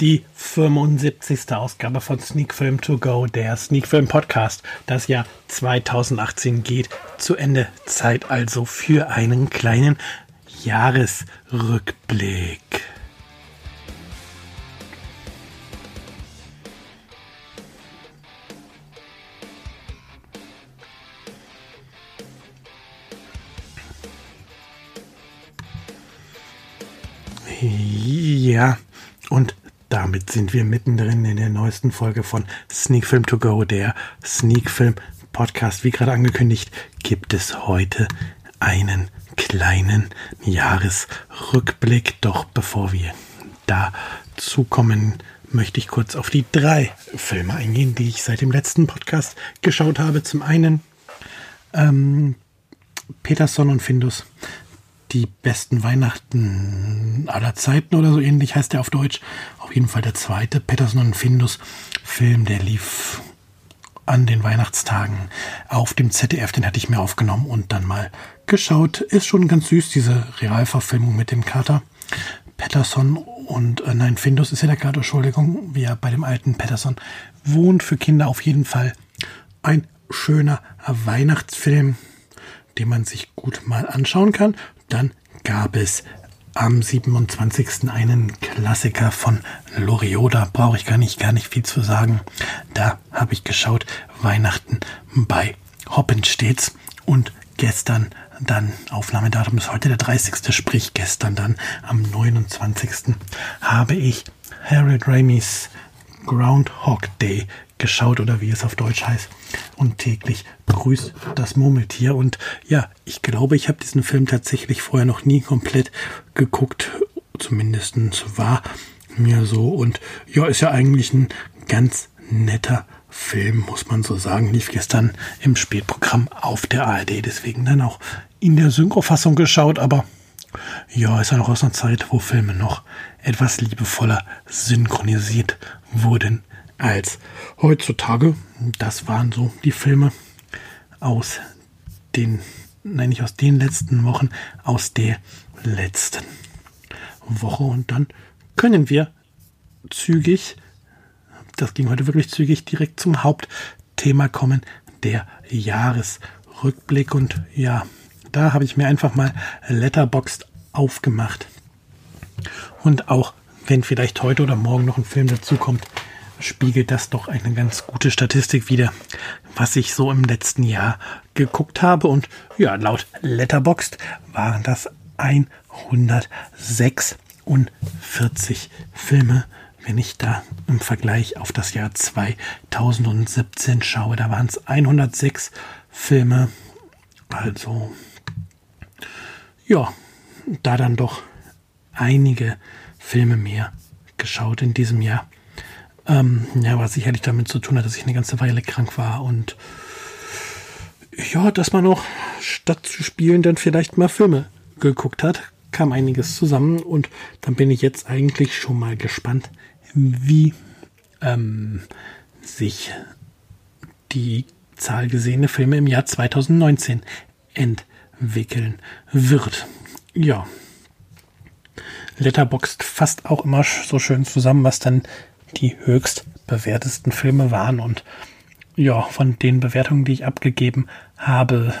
die 75. Ausgabe von Sneak Film To Go, der Sneak Film Podcast. Das Jahr 2018 geht zu Ende. Zeit also für einen kleinen Jahresrückblick. Sind wir mittendrin in der neuesten Folge von Sneak Film To Go, der Sneak Film Podcast. Wie gerade angekündigt, gibt es heute einen kleinen Jahresrückblick. Doch bevor wir dazu kommen, möchte ich kurz auf die drei Filme eingehen, die ich seit dem letzten Podcast geschaut habe. Zum einen ähm, Peterson und Findus die besten Weihnachten aller Zeiten oder so ähnlich heißt der auf Deutsch. Auf jeden Fall der zweite Patterson und Findus Film, der lief an den Weihnachtstagen auf dem ZDF, den hatte ich mir aufgenommen und dann mal geschaut. Ist schon ganz süß, diese Realverfilmung mit dem Kater. Patterson und, äh, nein, Findus ist ja der Kater, Entschuldigung, wie er bei dem alten Patterson wohnt. Für Kinder auf jeden Fall ein schöner Weihnachtsfilm, den man sich gut mal anschauen kann. Dann gab es am 27. einen Klassiker von Lorioda, brauche ich gar nicht, gar nicht viel zu sagen. Da habe ich geschaut, Weihnachten bei Hoppen stets und gestern dann, Aufnahmedatum ist heute der 30. Sprich gestern dann am 29. habe ich Harold Ramis Groundhog Day geschaut oder wie es auf Deutsch heißt. Und täglich grüßt das Murmeltier. Und ja, ich glaube, ich habe diesen Film tatsächlich vorher noch nie komplett geguckt. Zumindest war mir so. Und ja, ist ja eigentlich ein ganz netter Film, muss man so sagen. Lief gestern im Spätprogramm auf der ARD. Deswegen dann auch in der Synchrofassung geschaut. Aber ja, ist ja noch aus einer Zeit, wo Filme noch etwas liebevoller synchronisiert wurden als heutzutage. Das waren so die Filme aus den, nein, nicht aus den letzten Wochen, aus der letzten Woche. Und dann können wir zügig, das ging heute wirklich zügig, direkt zum Hauptthema kommen, der Jahresrückblick. Und ja, da habe ich mir einfach mal Letterboxd aufgemacht. Und auch wenn vielleicht heute oder morgen noch ein Film dazukommt, spiegelt das doch eine ganz gute Statistik wider, was ich so im letzten Jahr geguckt habe. Und ja, laut Letterboxd waren das 146 Filme. Wenn ich da im Vergleich auf das Jahr 2017 schaue, da waren es 106 Filme. Also, ja, da dann doch einige Filme mehr geschaut in diesem Jahr. Ähm, ja, was sicherlich damit zu tun hat, dass ich eine ganze Weile krank war und ja, dass man auch statt zu spielen dann vielleicht mal Filme geguckt hat, kam einiges zusammen und dann bin ich jetzt eigentlich schon mal gespannt, wie ähm, sich die Zahl gesehener Filme im Jahr 2019 entwickeln wird. Ja. Letterboxd fasst auch immer so schön zusammen, was dann die höchst bewertesten Filme waren. Und ja, von den Bewertungen, die ich abgegeben habe,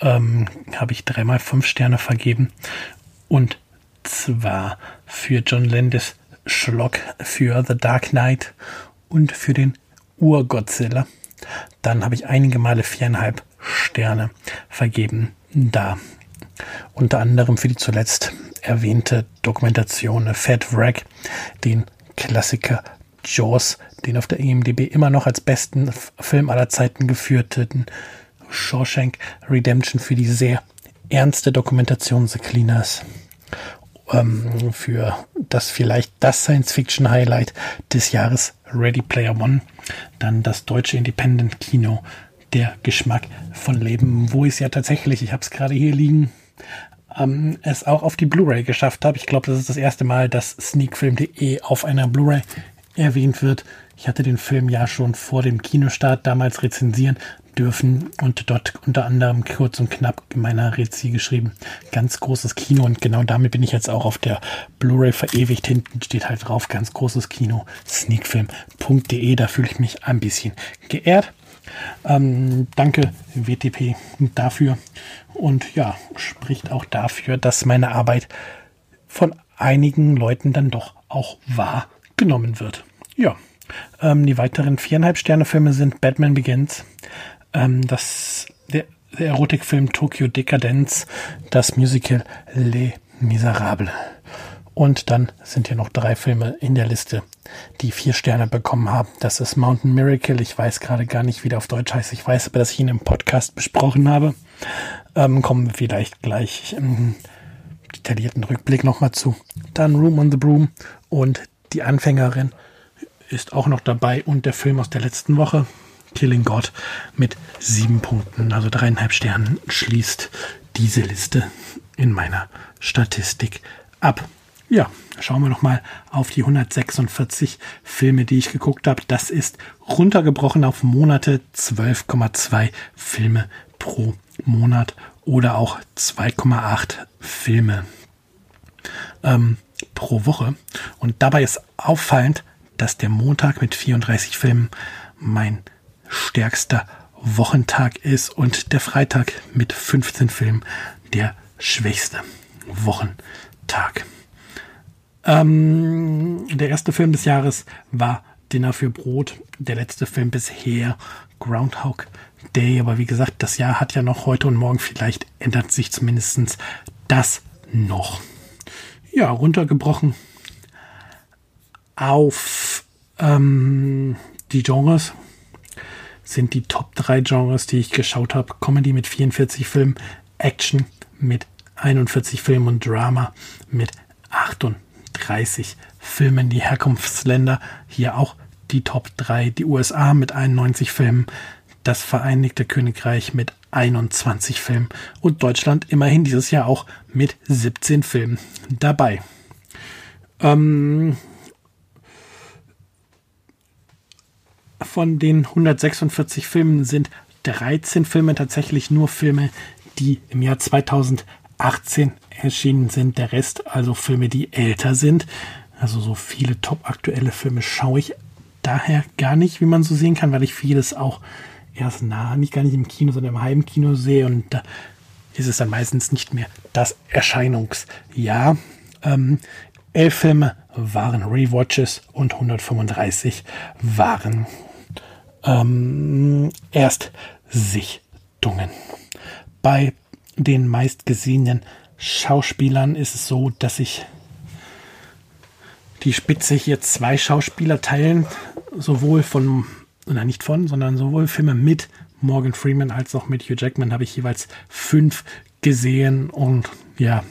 ähm, habe ich dreimal fünf Sterne vergeben. Und zwar für John Landis Schlock, für The Dark Knight und für den Ur-Godzilla. Dann habe ich einige Male viereinhalb Sterne vergeben. Da unter anderem für die zuletzt erwähnte Dokumentation Fat Wreck, den Klassiker Jaws, den auf der IMDb immer noch als besten Film aller Zeiten geführten Shawshank Redemption für die sehr ernste Dokumentation The Cleaners. Ähm, für das vielleicht das Science-Fiction-Highlight des Jahres Ready Player One. Dann das deutsche Independent-Kino, der Geschmack von Leben, wo es ja tatsächlich, ich habe es gerade hier liegen, ähm, es auch auf die Blu-ray geschafft habe. Ich glaube, das ist das erste Mal, dass sneakfilm.de auf einer Blu-ray erwähnt wird. Ich hatte den Film ja schon vor dem Kinostart damals rezensieren dürfen und dort unter anderem kurz und knapp in meiner Rezi geschrieben. Ganz großes Kino und genau damit bin ich jetzt auch auf der Blu-ray verewigt. Hinten steht halt drauf, ganz großes Kino, sneakfilm.de. Da fühle ich mich ein bisschen geehrt. Ähm, danke WTP dafür und ja, spricht auch dafür, dass meine Arbeit von einigen Leuten dann doch auch wahrgenommen wird. Ja, ähm, die weiteren viereinhalb Sterne Filme sind Batman Begins, ähm, das, der, der Erotikfilm Tokyo Dekadenz, das Musical Les Miserables. Und dann sind hier noch drei Filme in der Liste, die vier Sterne bekommen haben. Das ist Mountain Miracle. Ich weiß gerade gar nicht, wie der auf Deutsch heißt. Ich weiß aber, dass ich ihn im Podcast besprochen habe. Ähm, kommen wir vielleicht gleich im detaillierten Rückblick nochmal zu. Dann Room on the Broom und die Anfängerin ist auch noch dabei und der Film aus der letzten Woche, Killing God, mit sieben Punkten, also dreieinhalb Sternen, schließt diese Liste in meiner Statistik ab. Ja, schauen wir noch mal auf die 146 Filme, die ich geguckt habe. Das ist runtergebrochen auf Monate 12,2 Filme pro Monat oder auch 2,8 Filme ähm, pro Woche. Und dabei ist auffallend, dass der Montag mit 34 Filmen mein stärkster Wochentag ist und der Freitag mit 15 Filmen der schwächste Wochentag. Ähm, der erste Film des Jahres war Dinner für Brot. Der letzte Film bisher Groundhog Day. Aber wie gesagt, das Jahr hat ja noch heute und morgen. Vielleicht ändert sich zumindest das noch. Ja, runtergebrochen auf ähm, die Genres sind die Top 3 Genres, die ich geschaut habe. Comedy mit 44 Filmen, Action mit 41 Filmen und Drama mit 28 30 Filmen. Die Herkunftsländer hier auch die Top 3. Die USA mit 91 Filmen, das Vereinigte Königreich mit 21 Filmen und Deutschland immerhin dieses Jahr auch mit 17 Filmen dabei. Ähm, von den 146 Filmen sind 13 Filme tatsächlich nur Filme, die im Jahr 2018 erschienen sind. Der Rest also Filme, die älter sind. Also so viele top-aktuelle Filme schaue ich daher gar nicht, wie man so sehen kann, weil ich vieles auch erst nah, nicht gar nicht im Kino, sondern im Heimkino sehe und da ist es dann meistens nicht mehr das Erscheinungsjahr. Ähm, elf Filme waren Rewatches und 135 waren ähm, Erstsichtungen. Bei den meistgesehenen Schauspielern ist es so, dass sich die Spitze hier zwei Schauspieler teilen, sowohl von, oder nicht von, sondern sowohl Filme mit Morgan Freeman als auch mit Hugh Jackman habe ich jeweils fünf gesehen und ja,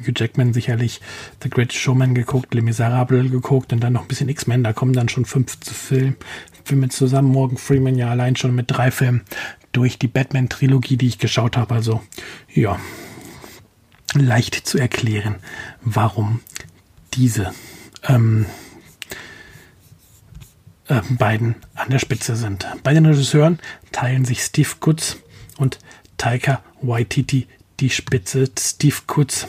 Hugh Jackman sicherlich The Great Showman geguckt, Les Miserables geguckt und dann noch ein bisschen X-Men, da kommen dann schon fünf Film, Filme zusammen. Morgan Freeman ja allein schon mit drei Filmen durch die Batman-Trilogie, die ich geschaut habe. Also ja, leicht zu erklären, warum diese ähm, äh, beiden an der Spitze sind. Bei den Regisseuren teilen sich Steve Kutz und Taika Waititi die Spitze. Steve Kutz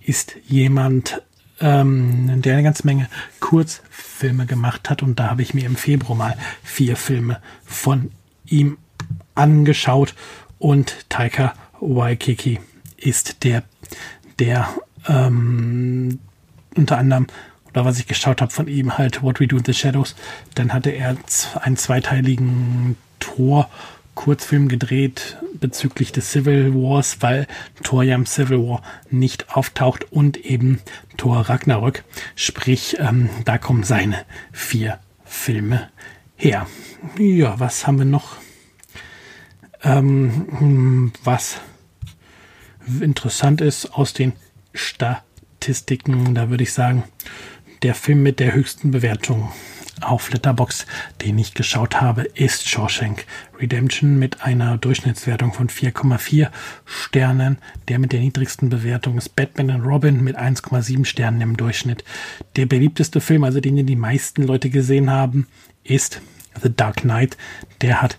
ist jemand, ähm, der eine ganze Menge Kurzfilme gemacht hat und da habe ich mir im Februar mal vier Filme von ihm angeschaut und Taika Waikiki ist der, der ähm, unter anderem, oder was ich geschaut habe von ihm, halt What We Do in the Shadows, dann hatte er einen zweiteiligen Tor Kurzfilm gedreht bezüglich des Civil Wars, weil Thor ja im Civil War nicht auftaucht und eben Thor Ragnarök. Sprich, ähm, da kommen seine vier Filme her. Ja, was haben wir noch? Ähm, was interessant ist aus den Statistiken, da würde ich sagen, der Film mit der höchsten Bewertung auf Letterbox, den ich geschaut habe, ist Shawshank Redemption mit einer Durchschnittswertung von 4,4 Sternen. Der mit der niedrigsten Bewertung ist Batman and Robin mit 1,7 Sternen im Durchschnitt. Der beliebteste Film, also den die meisten Leute gesehen haben, ist The Dark Knight. Der hat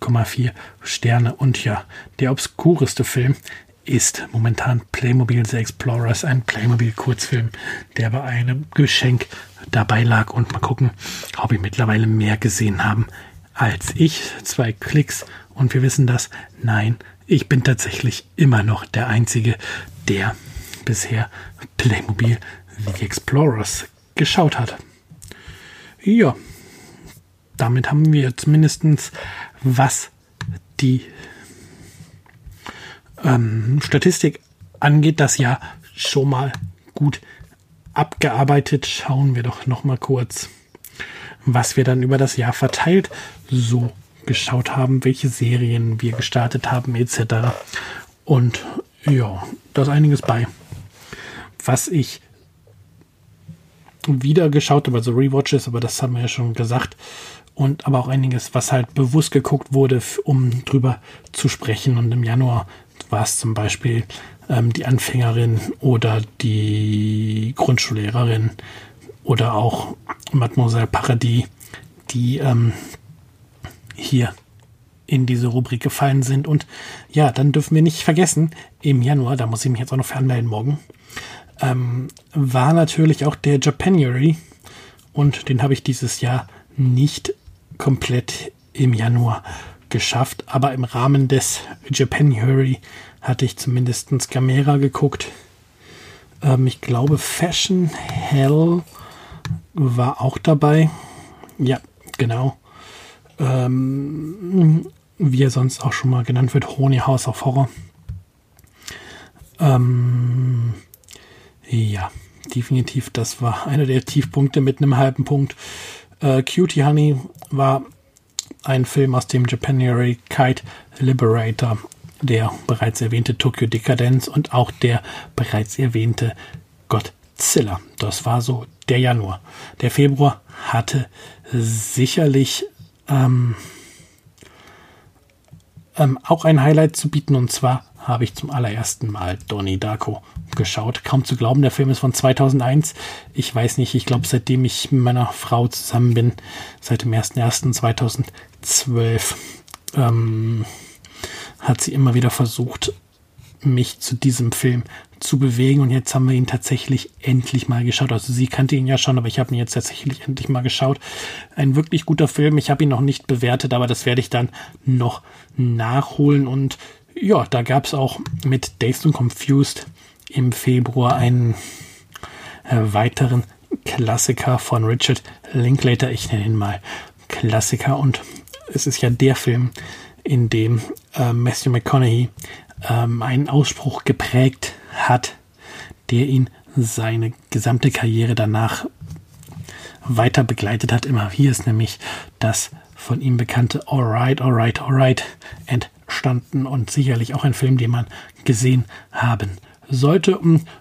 4,4 Sterne. Und ja, der obskureste Film ist momentan Playmobil The Explorers, ein Playmobil-Kurzfilm, der bei einem Geschenk dabei lag. Und mal gucken, ob wir mittlerweile mehr gesehen haben als ich. Zwei Klicks und wir wissen das. Nein, ich bin tatsächlich immer noch der Einzige, der bisher Playmobil The Explorers geschaut hat. Ja, damit haben wir zumindest was die ähm, Statistik angeht, das Jahr schon mal gut abgearbeitet. Schauen wir doch noch mal kurz, was wir dann über das Jahr verteilt so geschaut haben, welche Serien wir gestartet haben etc. Und ja, da ist einiges bei. Was ich wieder geschaut habe, also Rewatches, aber das haben wir ja schon gesagt. Und aber auch einiges, was halt bewusst geguckt wurde, um drüber zu sprechen. Und im Januar war es zum Beispiel ähm, die Anfängerin oder die Grundschullehrerin oder auch Mademoiselle Paradis, die ähm, hier in diese Rubrik gefallen sind. Und ja, dann dürfen wir nicht vergessen, im Januar, da muss ich mich jetzt auch noch für anmelden morgen, ähm, war natürlich auch der Japanuary. Und den habe ich dieses Jahr nicht komplett im Januar geschafft. Aber im Rahmen des Japanuary hatte ich zumindest Gamera geguckt. Ähm, ich glaube, Fashion Hell war auch dabei. Ja, genau ähm, wie er sonst auch schon mal genannt wird, Honey House of Horror. Ähm, ja, definitiv, das war einer der Tiefpunkte mit einem halben Punkt. Äh, Cutie Honey war ein Film aus dem Japanuary Kite Liberator, der bereits erwähnte Tokyo Decadence und auch der bereits erwähnte Godzilla. Das war so der Januar. Der Februar hatte sicherlich ähm, ähm, auch ein Highlight zu bieten. Und zwar habe ich zum allerersten Mal Donnie Darko geschaut. Kaum zu glauben, der Film ist von 2001. Ich weiß nicht, ich glaube, seitdem ich mit meiner Frau zusammen bin, seit dem 01.01.2012, ähm, hat sie immer wieder versucht, mich zu diesem Film zu bewegen. Und jetzt haben wir ihn tatsächlich endlich mal geschaut. Also sie kannte ihn ja schon, aber ich habe ihn jetzt tatsächlich endlich mal geschaut. Ein wirklich guter Film. Ich habe ihn noch nicht bewertet, aber das werde ich dann noch nachholen. Und ja, da gab es auch mit Dazed and Confused im Februar einen äh, weiteren Klassiker von Richard Linklater. Ich nenne ihn mal Klassiker. Und es ist ja der Film, in dem äh, Matthew McConaughey ähm, einen Ausspruch geprägt hat, der ihn seine gesamte Karriere danach weiter begleitet hat. Immer hier ist nämlich das von ihm bekannte Alright, Alright, Alright entstanden und sicherlich auch ein Film, den man gesehen haben sollte.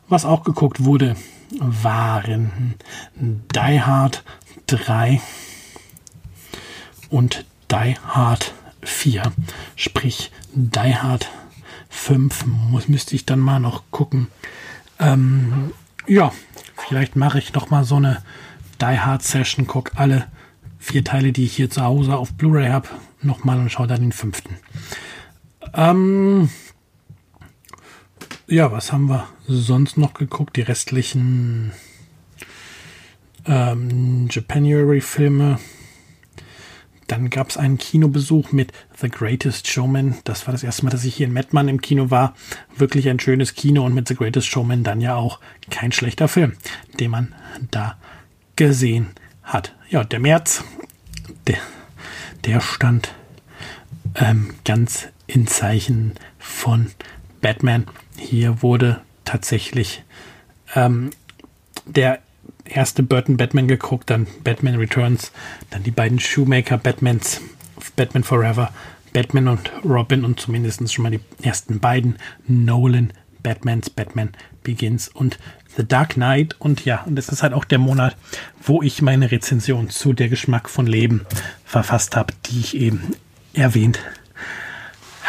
Was auch geguckt wurde, waren Die Hard 3 und Die Hard 4. Sprich, Die Hard 5 muss, müsste ich dann mal noch gucken. Ähm, ja, vielleicht mache ich noch mal so eine Die Hard Session, gucke alle vier Teile, die ich hier zu Hause auf Blu-ray habe, noch mal und schaue dann den fünften. Ähm, ja, was haben wir sonst noch geguckt? Die restlichen ähm, Japanuary-Filme dann gab es einen Kinobesuch mit The Greatest Showman. Das war das erste Mal, dass ich hier in Mettmann im Kino war. Wirklich ein schönes Kino und mit The Greatest Showman dann ja auch kein schlechter Film, den man da gesehen hat. Ja, der März, der, der stand ähm, ganz in Zeichen von Batman. Hier wurde tatsächlich ähm, der erste Burton Batman geguckt, dann Batman Returns, dann die beiden Shoemaker Batmans, Batman Forever, Batman und Robin und zumindest schon mal die ersten beiden Nolan Batmans, Batman Begins und The Dark Knight und ja, und es ist halt auch der Monat, wo ich meine Rezension zu Der Geschmack von Leben verfasst habe, die ich eben erwähnt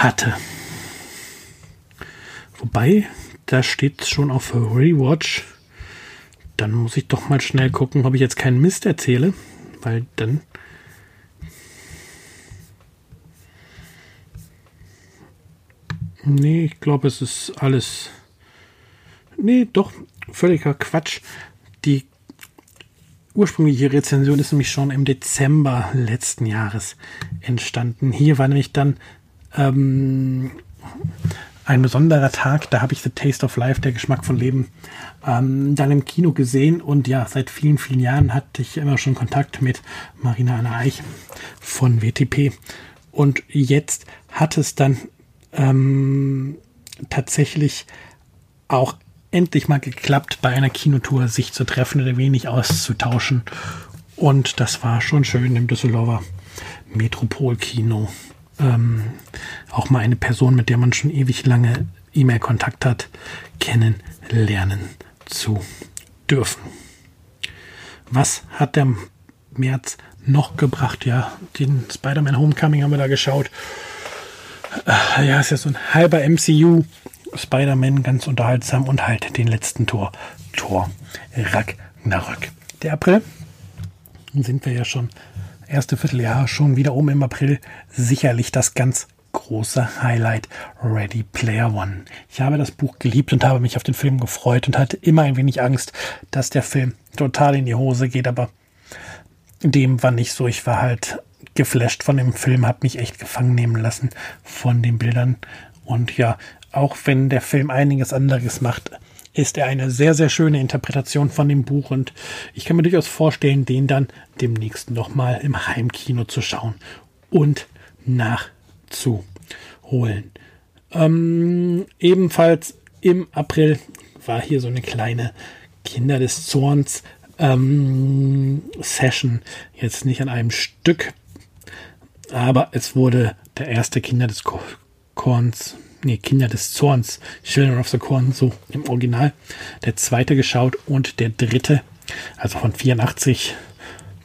hatte. Wobei, da steht schon auf Rewatch. Dann muss ich doch mal schnell gucken, ob ich jetzt keinen Mist erzähle, weil dann Nee, ich glaube, es ist alles. Nee, doch, völliger Quatsch. Die ursprüngliche Rezension ist nämlich schon im Dezember letzten Jahres entstanden. Hier war nämlich dann ähm, ein besonderer Tag. Da habe ich The Taste of Life, der Geschmack von Leben, ähm, dann im Kino gesehen. Und ja, seit vielen, vielen Jahren hatte ich immer schon Kontakt mit Marina Anna Eich von WTP. Und jetzt hat es dann ähm, tatsächlich auch endlich mal geklappt, bei einer Kinotour sich zu treffen ein wenig auszutauschen. Und das war schon schön im Düsseldorfer Metropolkino. Ähm, auch mal eine Person, mit der man schon ewig lange E-Mail-Kontakt hat, kennenlernen zu dürfen. Was hat der März noch gebracht? Ja, den Spider-Man Homecoming haben wir da geschaut. Äh, ja, ist ja so ein halber MCU. Spider-Man ganz unterhaltsam und halt den letzten Tor. Tor Ragnarök. Der April sind wir ja schon erste Vierteljahr schon wieder oben im April. Sicherlich das ganz große Highlight Ready Player One. Ich habe das Buch geliebt und habe mich auf den Film gefreut und hatte immer ein wenig Angst, dass der Film total in die Hose geht, aber dem war nicht so. Ich war halt geflasht von dem Film, habe mich echt gefangen nehmen lassen von den Bildern. Und ja, auch wenn der Film einiges anderes macht, ist er eine sehr, sehr schöne Interpretation von dem Buch und ich kann mir durchaus vorstellen, den dann demnächst nochmal im Heimkino zu schauen und nachzuholen. Ähm, ebenfalls im April war hier so eine kleine Kinder des Zorns ähm, Session. Jetzt nicht an einem Stück, aber es wurde der erste Kinder des Korns, nee, Kinder des Zorns, Children of the Corn, so im Original, der zweite geschaut und der dritte, also von 84,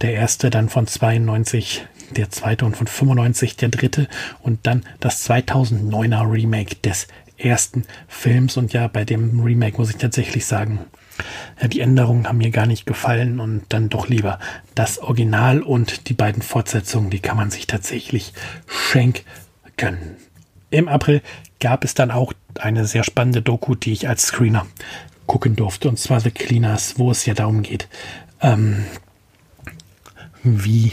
der erste, dann von 92, der zweite und von 95 der dritte. Und dann das 2009er Remake des ersten Films. Und ja, bei dem Remake muss ich tatsächlich sagen, ja, die Änderungen haben mir gar nicht gefallen. Und dann doch lieber das Original und die beiden Fortsetzungen, die kann man sich tatsächlich schenken. Im April gab es dann auch eine sehr spannende Doku, die ich als Screener gucken durfte, und zwar The Cleaners, wo es ja darum geht, ähm, wie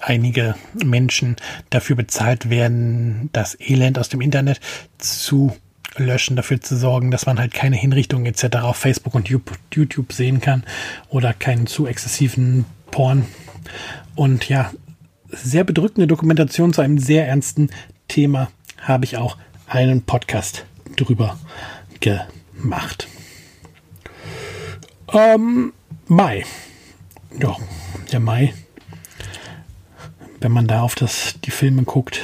einige Menschen dafür bezahlt werden, das Elend aus dem Internet zu löschen, dafür zu sorgen, dass man halt keine Hinrichtungen etc. auf Facebook und YouTube sehen kann oder keinen zu exzessiven Porn. Und ja, sehr bedrückende Dokumentation zu einem sehr ernsten Thema habe ich auch einen Podcast drüber gemacht. Ähm, Mai. Ja, der Mai. Wenn man da auf das, die Filme guckt,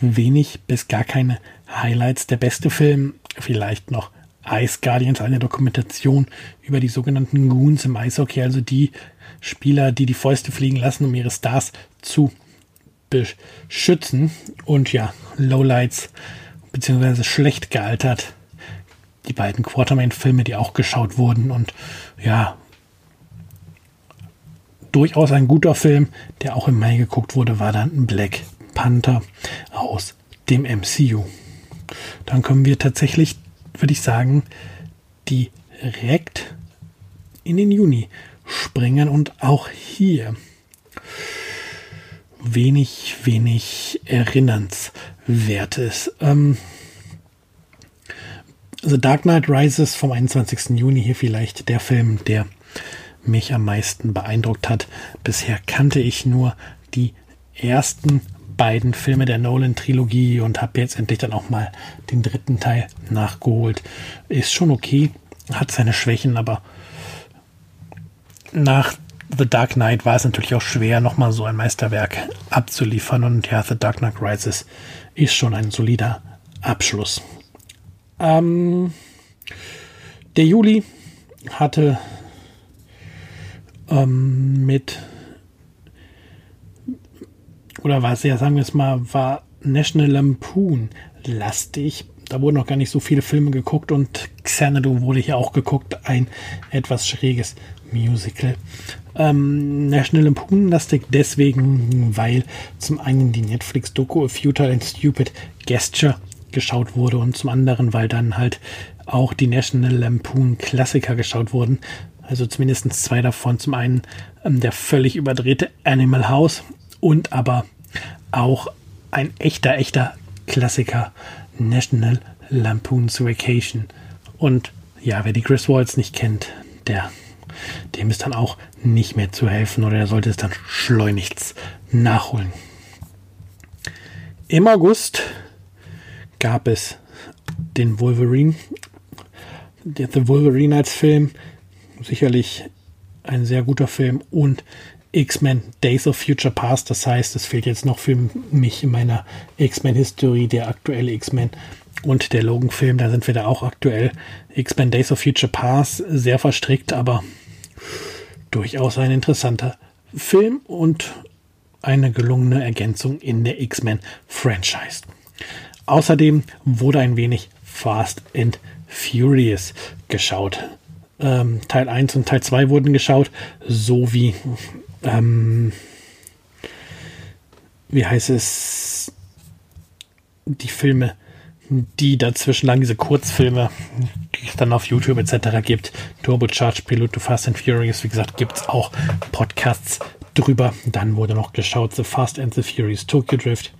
wenig bis gar keine Highlights. Der beste Film vielleicht noch Ice Guardians, eine Dokumentation über die sogenannten Goons im Eishockey, also die Spieler, die die Fäuste fliegen lassen, um ihre Stars zu beschützen. Und ja, Lowlights, beziehungsweise schlecht gealtert. Die beiden Quartermain-Filme, die auch geschaut wurden. Und ja, durchaus ein guter Film, der auch im Mai geguckt wurde, war dann Black Panther aus dem MCU. Dann können wir tatsächlich, würde ich sagen, direkt in den Juni springen und auch hier wenig, wenig Erinnernswertes. Ähm, The Dark Knight Rises vom 21. Juni hier vielleicht der Film, der mich am meisten beeindruckt hat. Bisher kannte ich nur die ersten beiden Filme der Nolan-Trilogie und habe jetzt endlich dann auch mal den dritten Teil nachgeholt. Ist schon okay, hat seine Schwächen, aber nach The Dark Knight war es natürlich auch schwer, nochmal so ein Meisterwerk abzuliefern. Und ja, The Dark Knight Rises ist schon ein solider Abschluss. Ähm, Der Juli hatte ähm, mit oder war es ja, sagen wir es mal, war National Lampoon lastig. Da wurden noch gar nicht so viele Filme geguckt und Xanadu wurde hier auch geguckt, ein etwas schräges Musical. Ähm, National Lampoon lastig deswegen, weil zum einen die Netflix-Doku A Futile and Stupid Gesture geschaut wurde und zum anderen, weil dann halt auch die National Lampoon Klassiker geschaut wurden. Also zumindest zwei davon. Zum einen ähm, der völlig überdrehte Animal House und aber auch ein echter, echter Klassiker National Lampoon's Vacation. Und ja, wer die Chris Waltz nicht kennt, der, dem ist dann auch nicht mehr zu helfen oder der sollte es dann schleunigst nachholen. Im August gab es den Wolverine, The Wolverine als Film, sicherlich ein sehr guter Film und X-Men Days of Future Past. Das heißt, es fehlt jetzt noch für mich in meiner X-Men-Historie der aktuelle X-Men und der Logan-Film. Da sind wir da auch aktuell. X-Men Days of Future Past, sehr verstrickt, aber durchaus ein interessanter Film und eine gelungene Ergänzung in der X-Men-Franchise. Außerdem wurde ein wenig Fast and Furious geschaut. Ähm, Teil 1 und Teil 2 wurden geschaut, sowie ähm, wie heißt es, die Filme, die dazwischen lagen, diese Kurzfilme, es dann auf YouTube etc. gibt. Turbocharged, Pilot to Fast and Furious, wie gesagt, gibt es auch Podcasts drüber. Dann wurde noch geschaut, The Fast and the Furious Tokyo Drift.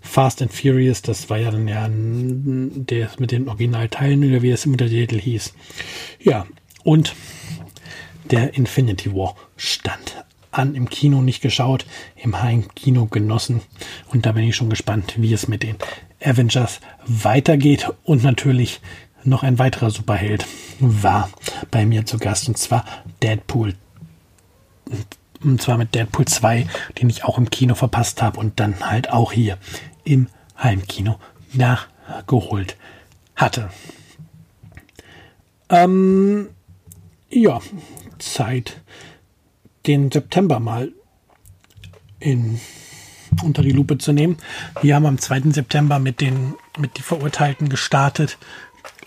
Fast and Furious, das war ja dann ja der mit den Originalteilen oder wie es im Untertitel hieß. Ja, und der Infinity War stand an, im Kino nicht geschaut, im Heimkino genossen. Und da bin ich schon gespannt, wie es mit den Avengers weitergeht. Und natürlich noch ein weiterer Superheld war bei mir zu Gast, und zwar Deadpool. Und zwar mit Deadpool 2, den ich auch im Kino verpasst habe und dann halt auch hier im Heimkino nachgeholt hatte. Ähm, ja, Zeit den September mal in, unter die Lupe zu nehmen. Wir haben am 2. September mit den mit die Verurteilten gestartet.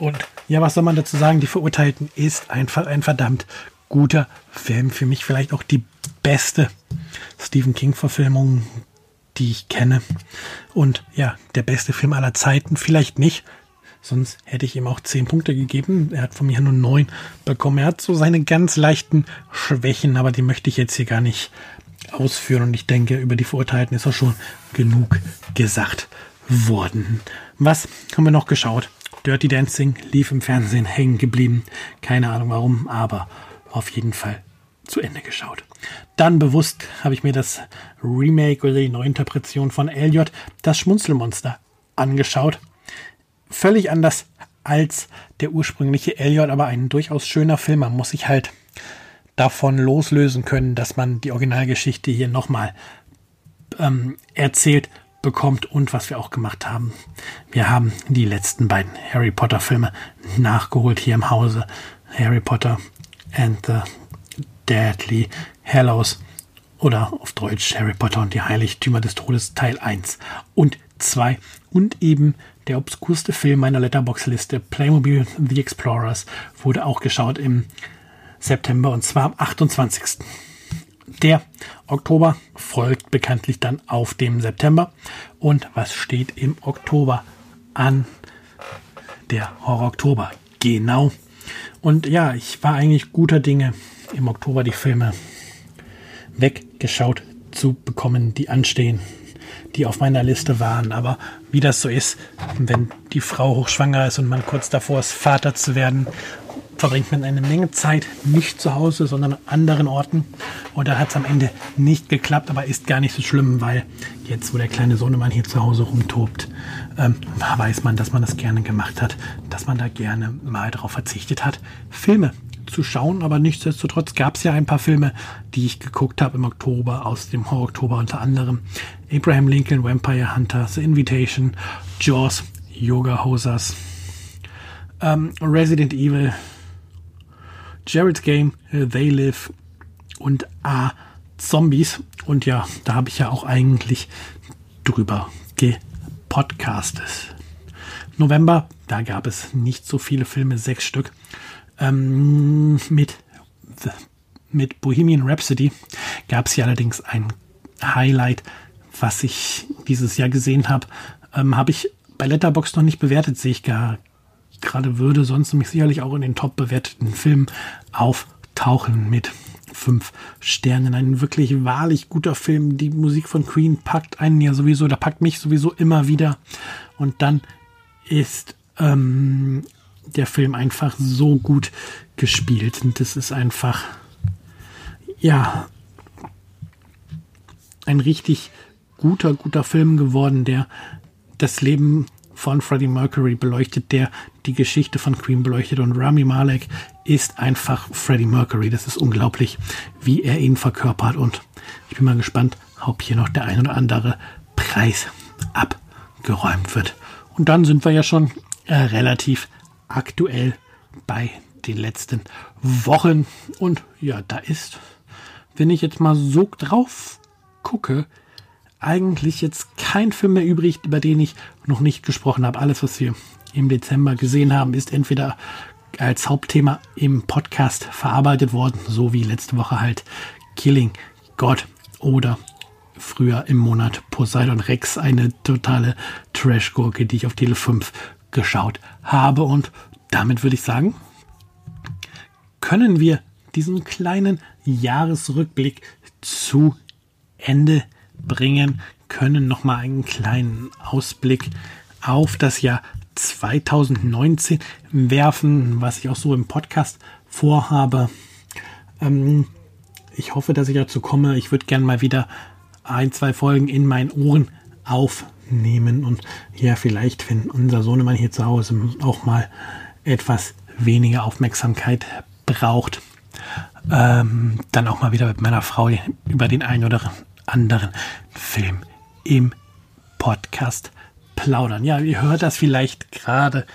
Und ja, was soll man dazu sagen? Die Verurteilten ist einfach ein verdammt guter Film. Für mich vielleicht auch die beste Stephen King-Verfilmung, die ich kenne. Und ja, der beste Film aller Zeiten. Vielleicht nicht. Sonst hätte ich ihm auch zehn Punkte gegeben. Er hat von mir nur neun bekommen. Er hat so seine ganz leichten Schwächen, aber die möchte ich jetzt hier gar nicht ausführen. Und ich denke, über die Verurteilten ist auch schon genug gesagt worden. Was haben wir noch geschaut? Dirty Dancing lief im Fernsehen hängen geblieben. Keine Ahnung warum, aber auf jeden Fall zu Ende geschaut. Dann bewusst habe ich mir das Remake oder die Neuinterpretation von Elliot, das Schmunzelmonster, angeschaut völlig anders als der ursprüngliche Elliot, aber ein durchaus schöner Film. Man muss sich halt davon loslösen können, dass man die Originalgeschichte hier nochmal ähm, erzählt bekommt und was wir auch gemacht haben. Wir haben die letzten beiden Harry Potter Filme nachgeholt hier im Hause. Harry Potter and the Deadly Hallows oder auf Deutsch Harry Potter und die Heiligtümer des Todes Teil 1 und 2 und eben der obskurste Film meiner Letterbox-Liste, Playmobil The Explorers, wurde auch geschaut im September und zwar am 28. Der Oktober folgt bekanntlich dann auf dem September. Und was steht im Oktober an? Der Horror Oktober. Genau. Und ja, ich war eigentlich guter Dinge, im Oktober die Filme weggeschaut zu bekommen, die anstehen die auf meiner Liste waren. Aber wie das so ist, wenn die Frau hochschwanger ist und man kurz davor ist, Vater zu werden, verbringt man eine Menge Zeit nicht zu Hause, sondern an anderen Orten. Und da hat es am Ende nicht geklappt, aber ist gar nicht so schlimm, weil jetzt, wo der kleine Sohnemann hier zu Hause rumtobt, ähm, weiß man, dass man das gerne gemacht hat, dass man da gerne mal darauf verzichtet hat, Filme zu schauen, aber nichtsdestotrotz gab es ja ein paar Filme, die ich geguckt habe im Oktober, aus dem Horror-Oktober unter anderem Abraham Lincoln, Vampire Hunter, The Invitation, Jaws, Yoga Hosers, ähm, Resident Evil Jared's Game, They Live und A Zombies. Und ja, da habe ich ja auch eigentlich drüber gepodcastet. November, da gab es nicht so viele Filme, sechs Stück. Ähm, mit, mit Bohemian Rhapsody gab es hier allerdings ein Highlight, was ich dieses Jahr gesehen habe. Ähm, habe ich bei Letterbox noch nicht bewertet, sehe ich gar gerade würde sonst nämlich sicherlich auch in den top bewerteten Filmen auftauchen mit fünf Sternen. Ein wirklich wahrlich guter Film. Die Musik von Queen packt einen ja sowieso, da packt mich sowieso immer wieder. Und dann ist ähm, der Film einfach so gut gespielt. Und das ist einfach, ja, ein richtig guter, guter Film geworden, der das Leben von Freddie Mercury beleuchtet, der die Geschichte von Queen beleuchtet. Und Rami Malek ist einfach Freddie Mercury. Das ist unglaublich, wie er ihn verkörpert. Und ich bin mal gespannt, ob hier noch der ein oder andere Preis abgeräumt wird. Und dann sind wir ja schon äh, relativ aktuell bei den letzten Wochen. Und ja, da ist, wenn ich jetzt mal so drauf gucke, eigentlich jetzt kein Film mehr übrig, über den ich noch nicht gesprochen habe. Alles, was wir im Dezember gesehen haben, ist entweder als Hauptthema im Podcast verarbeitet worden, so wie letzte Woche halt Killing God oder früher im Monat Poseidon Rex, eine totale Trash-Gurke, die ich auf Tele 5 geschaut habe. Und damit würde ich sagen, können wir diesen kleinen Jahresrückblick zu Ende bringen, können nochmal einen kleinen Ausblick auf das Jahr 2019 werfen, was ich auch so im Podcast vorhabe. Ähm, ich hoffe, dass ich dazu komme. Ich würde gerne mal wieder ein, zwei Folgen in meinen Ohren aufnehmen und ja, vielleicht, wenn unser Sohnemann hier zu Hause auch mal etwas weniger Aufmerksamkeit braucht, ähm, dann auch mal wieder mit meiner Frau über den einen oder anderen Film im Podcast plaudern. Ja, ihr hört das vielleicht gerade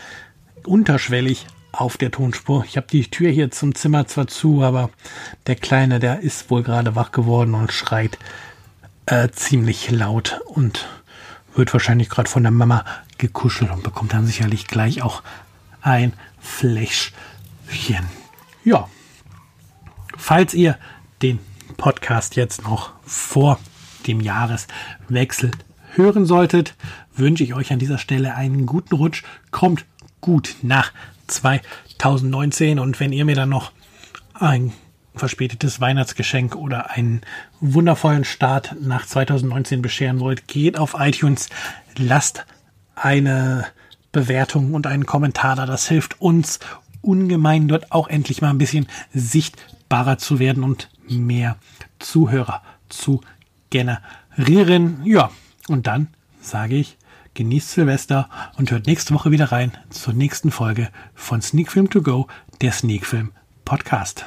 unterschwellig auf der Tonspur. Ich habe die Tür hier zum Zimmer zwar zu, aber der Kleine, der ist wohl gerade wach geworden und schreit äh, ziemlich laut und wird wahrscheinlich gerade von der Mama gekuschelt und bekommt dann sicherlich gleich auch ein Fläschchen. Ja, falls ihr den Podcast jetzt noch vor dem Jahreswechsel hören solltet, wünsche ich euch an dieser Stelle einen guten Rutsch. Kommt gut nach 2019 und wenn ihr mir dann noch ein verspätetes Weihnachtsgeschenk oder einen wundervollen Start nach 2019 bescheren wollt, geht auf iTunes, lasst eine Bewertung und einen Kommentar da. Das hilft uns ungemein, dort auch endlich mal ein bisschen sichtbarer zu werden und mehr Zuhörer zu generieren. Ja, und dann sage ich, genießt Silvester und hört nächste Woche wieder rein zur nächsten Folge von Sneak Film To Go, der Sneak Film Podcast.